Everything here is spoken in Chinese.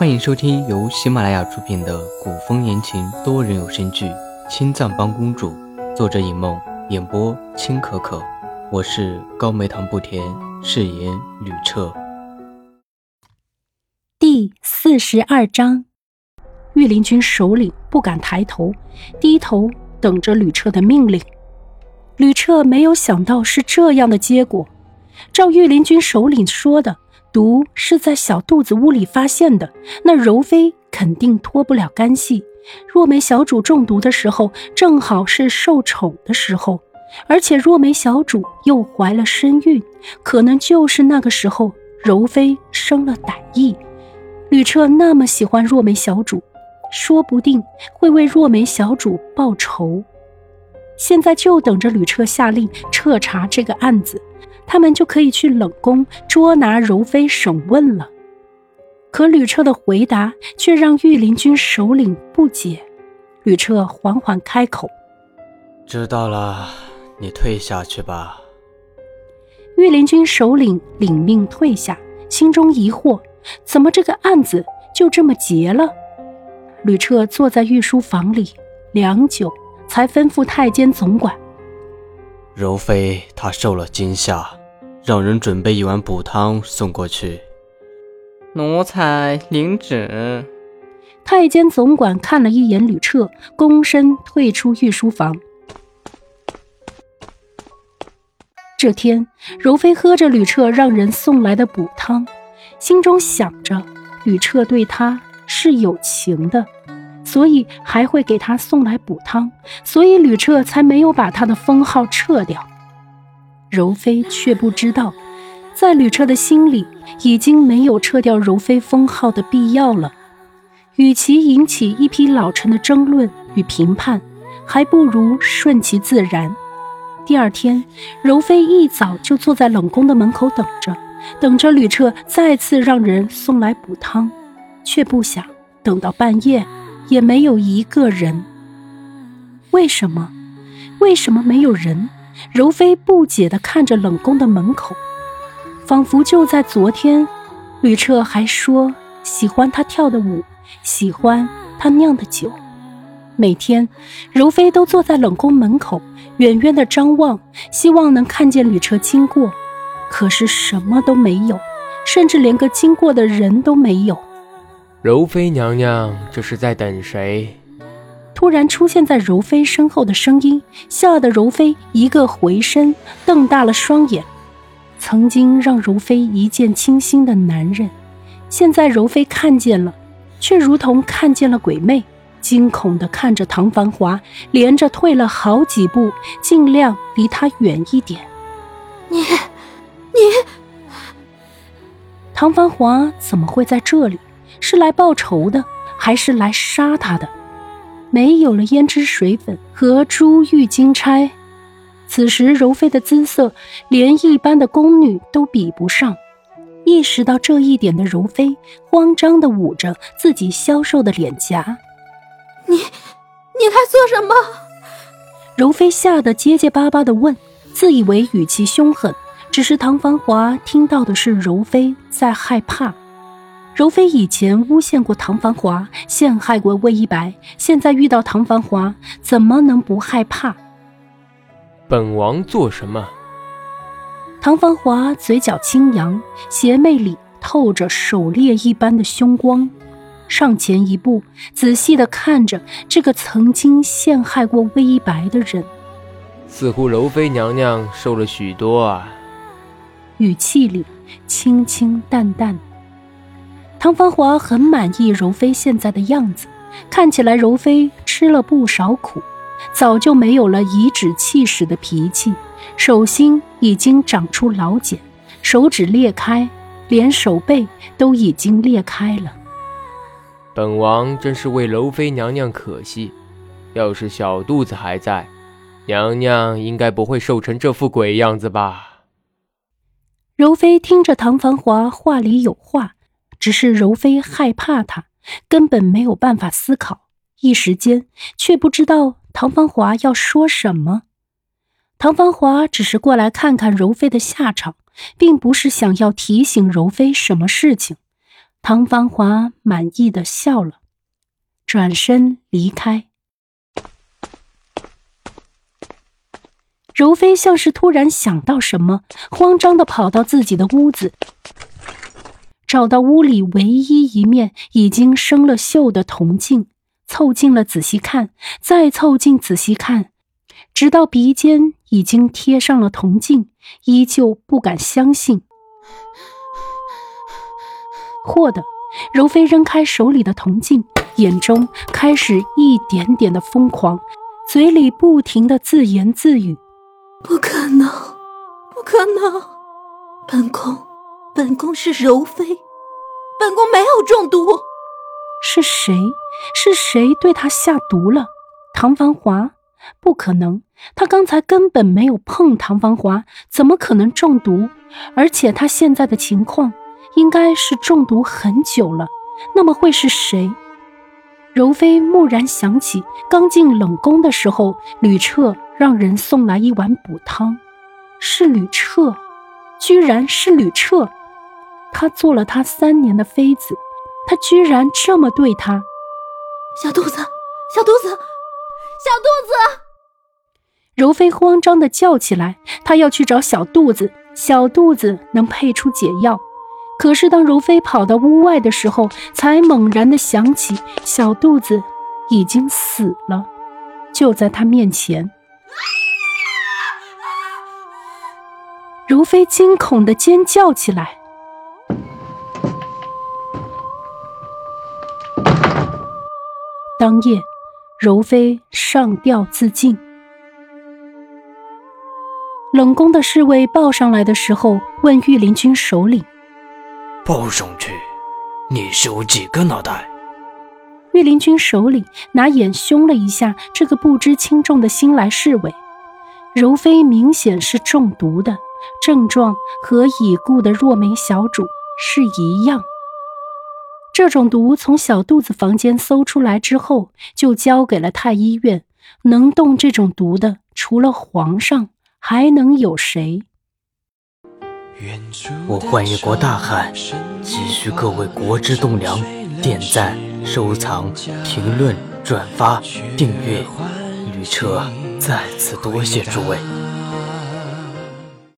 欢迎收听由喜马拉雅出品的古风言情多人有声剧《青藏帮公主》，作者尹梦，演播青可可。我是高梅糖不甜，饰演吕彻。第四十二章，御林军首领不敢抬头，低头等着吕彻的命令。吕彻没有想到是这样的结果。照御林军首领说的，毒是在小肚子屋里发现的，那柔妃肯定脱不了干系。若梅小主中毒的时候，正好是受宠的时候，而且若梅小主又怀了身孕，可能就是那个时候柔妃生了歹意。吕彻那么喜欢若梅小主，说不定会为若梅小主报仇。现在就等着吕彻下令彻查这个案子。他们就可以去冷宫捉拿柔妃审问了，可吕彻的回答却让御林军首领不解。吕彻缓缓开口：“知道了，你退下去吧。”御林军首领领命退下，心中疑惑：怎么这个案子就这么结了？吕彻坐在御书房里良久，才吩咐太监总管：“柔妃她受了惊吓。”让人准备一碗补汤送过去。奴才领旨。太监总管看了一眼吕彻，躬身退出御书房。这天，柔妃喝着吕彻让人送来的补汤，心中想着吕彻对她是有情的，所以还会给她送来补汤，所以吕彻才没有把他的封号撤掉。柔妃却不知道，在吕彻的心里，已经没有撤掉柔妃封号的必要了。与其引起一批老臣的争论与评判，还不如顺其自然。第二天，柔妃一早就坐在冷宫的门口等着，等着吕彻再次让人送来补汤，却不想等到半夜，也没有一个人。为什么？为什么没有人？柔妃不解地看着冷宫的门口，仿佛就在昨天，吕彻还说喜欢他跳的舞，喜欢他酿的酒。每天，柔妃都坐在冷宫门口，远远地张望，希望能看见吕彻经过。可是什么都没有，甚至连个经过的人都没有。柔妃娘娘，这是在等谁？突然出现在柔妃身后的声音，吓得柔妃一个回身，瞪大了双眼。曾经让柔妃一见倾心的男人，现在柔妃看见了，却如同看见了鬼魅，惊恐地看着唐繁华，连着退了好几步，尽量离他远一点。你，你，唐繁华怎么会在这里？是来报仇的，还是来杀他的？没有了胭脂水粉和珠玉金钗，此时柔妃的姿色连一般的宫女都比不上。意识到这一点的柔妃，慌张的捂着自己消瘦的脸颊。你，你在做什么？柔妃吓得结结巴巴的问，自以为语气凶狠，只是唐繁华听到的是柔妃在害怕。柔妃以前诬陷过唐繁华，陷害过魏一白，现在遇到唐繁华，怎么能不害怕？本王做什么？唐繁华嘴角轻扬，邪魅里透着狩猎一般的凶光，上前一步，仔细地看着这个曾经陷害过魏一白的人。似乎柔妃娘娘瘦了许多啊。语气里清清淡淡。唐繁华很满意柔妃现在的样子，看起来柔妃吃了不少苦，早就没有了颐指气使的脾气，手心已经长出老茧，手指裂开，连手背都已经裂开了。本王真是为柔妃娘娘可惜，要是小肚子还在，娘娘应该不会瘦成这副鬼样子吧？柔妃听着唐繁华话里有话。只是柔妃害怕他，根本没有办法思考，一时间却不知道唐芳华要说什么。唐芳华只是过来看看柔妃的下场，并不是想要提醒柔妃什么事情。唐芳华满意的笑了，转身离开。柔妃像是突然想到什么，慌张的跑到自己的屋子，找到屋里唯一一面已经生了锈的铜镜，凑近了仔细看，再凑近仔细看，直到鼻尖已经贴上了铜镜，依旧不敢相信。霍的，柔妃扔开手里的铜镜，眼中开始一点点的疯狂，嘴里不停的自言自语。不可能，不可能！本宫，本宫是柔妃，本宫没有中毒。是谁？是谁对她下毒了？唐繁华？不可能，他刚才根本没有碰唐繁华，怎么可能中毒？而且他现在的情况，应该是中毒很久了。那么会是谁？柔妃蓦然想起，刚进冷宫的时候，吕彻。让人送来一碗补汤，是吕彻，居然是吕彻。他做了他三年的妃子，他居然这么对他。小肚子，小肚子，小肚子！柔妃慌张的叫起来，她要去找小肚子，小肚子能配出解药。可是当柔妃跑到屋外的时候，才猛然的想起小肚子已经死了，就在她面前。柔妃惊恐的尖叫起来。当夜，柔妃上吊自尽。冷宫的侍卫抱上来的时候，问御林军首领：“抱上去，你是有几个脑袋？”御林军首领拿眼凶了一下这个不知轻重的新来侍卫。柔妃明显是中毒的。症状和已故的若梅小主是一样。这种毒从小肚子房间搜出来之后，就交给了太医院。能动这种毒的，除了皇上，还能有谁？我换一国大汉，急需各位国之栋梁点赞、收藏、评论、转发、订阅。吕彻，再次多谢诸位。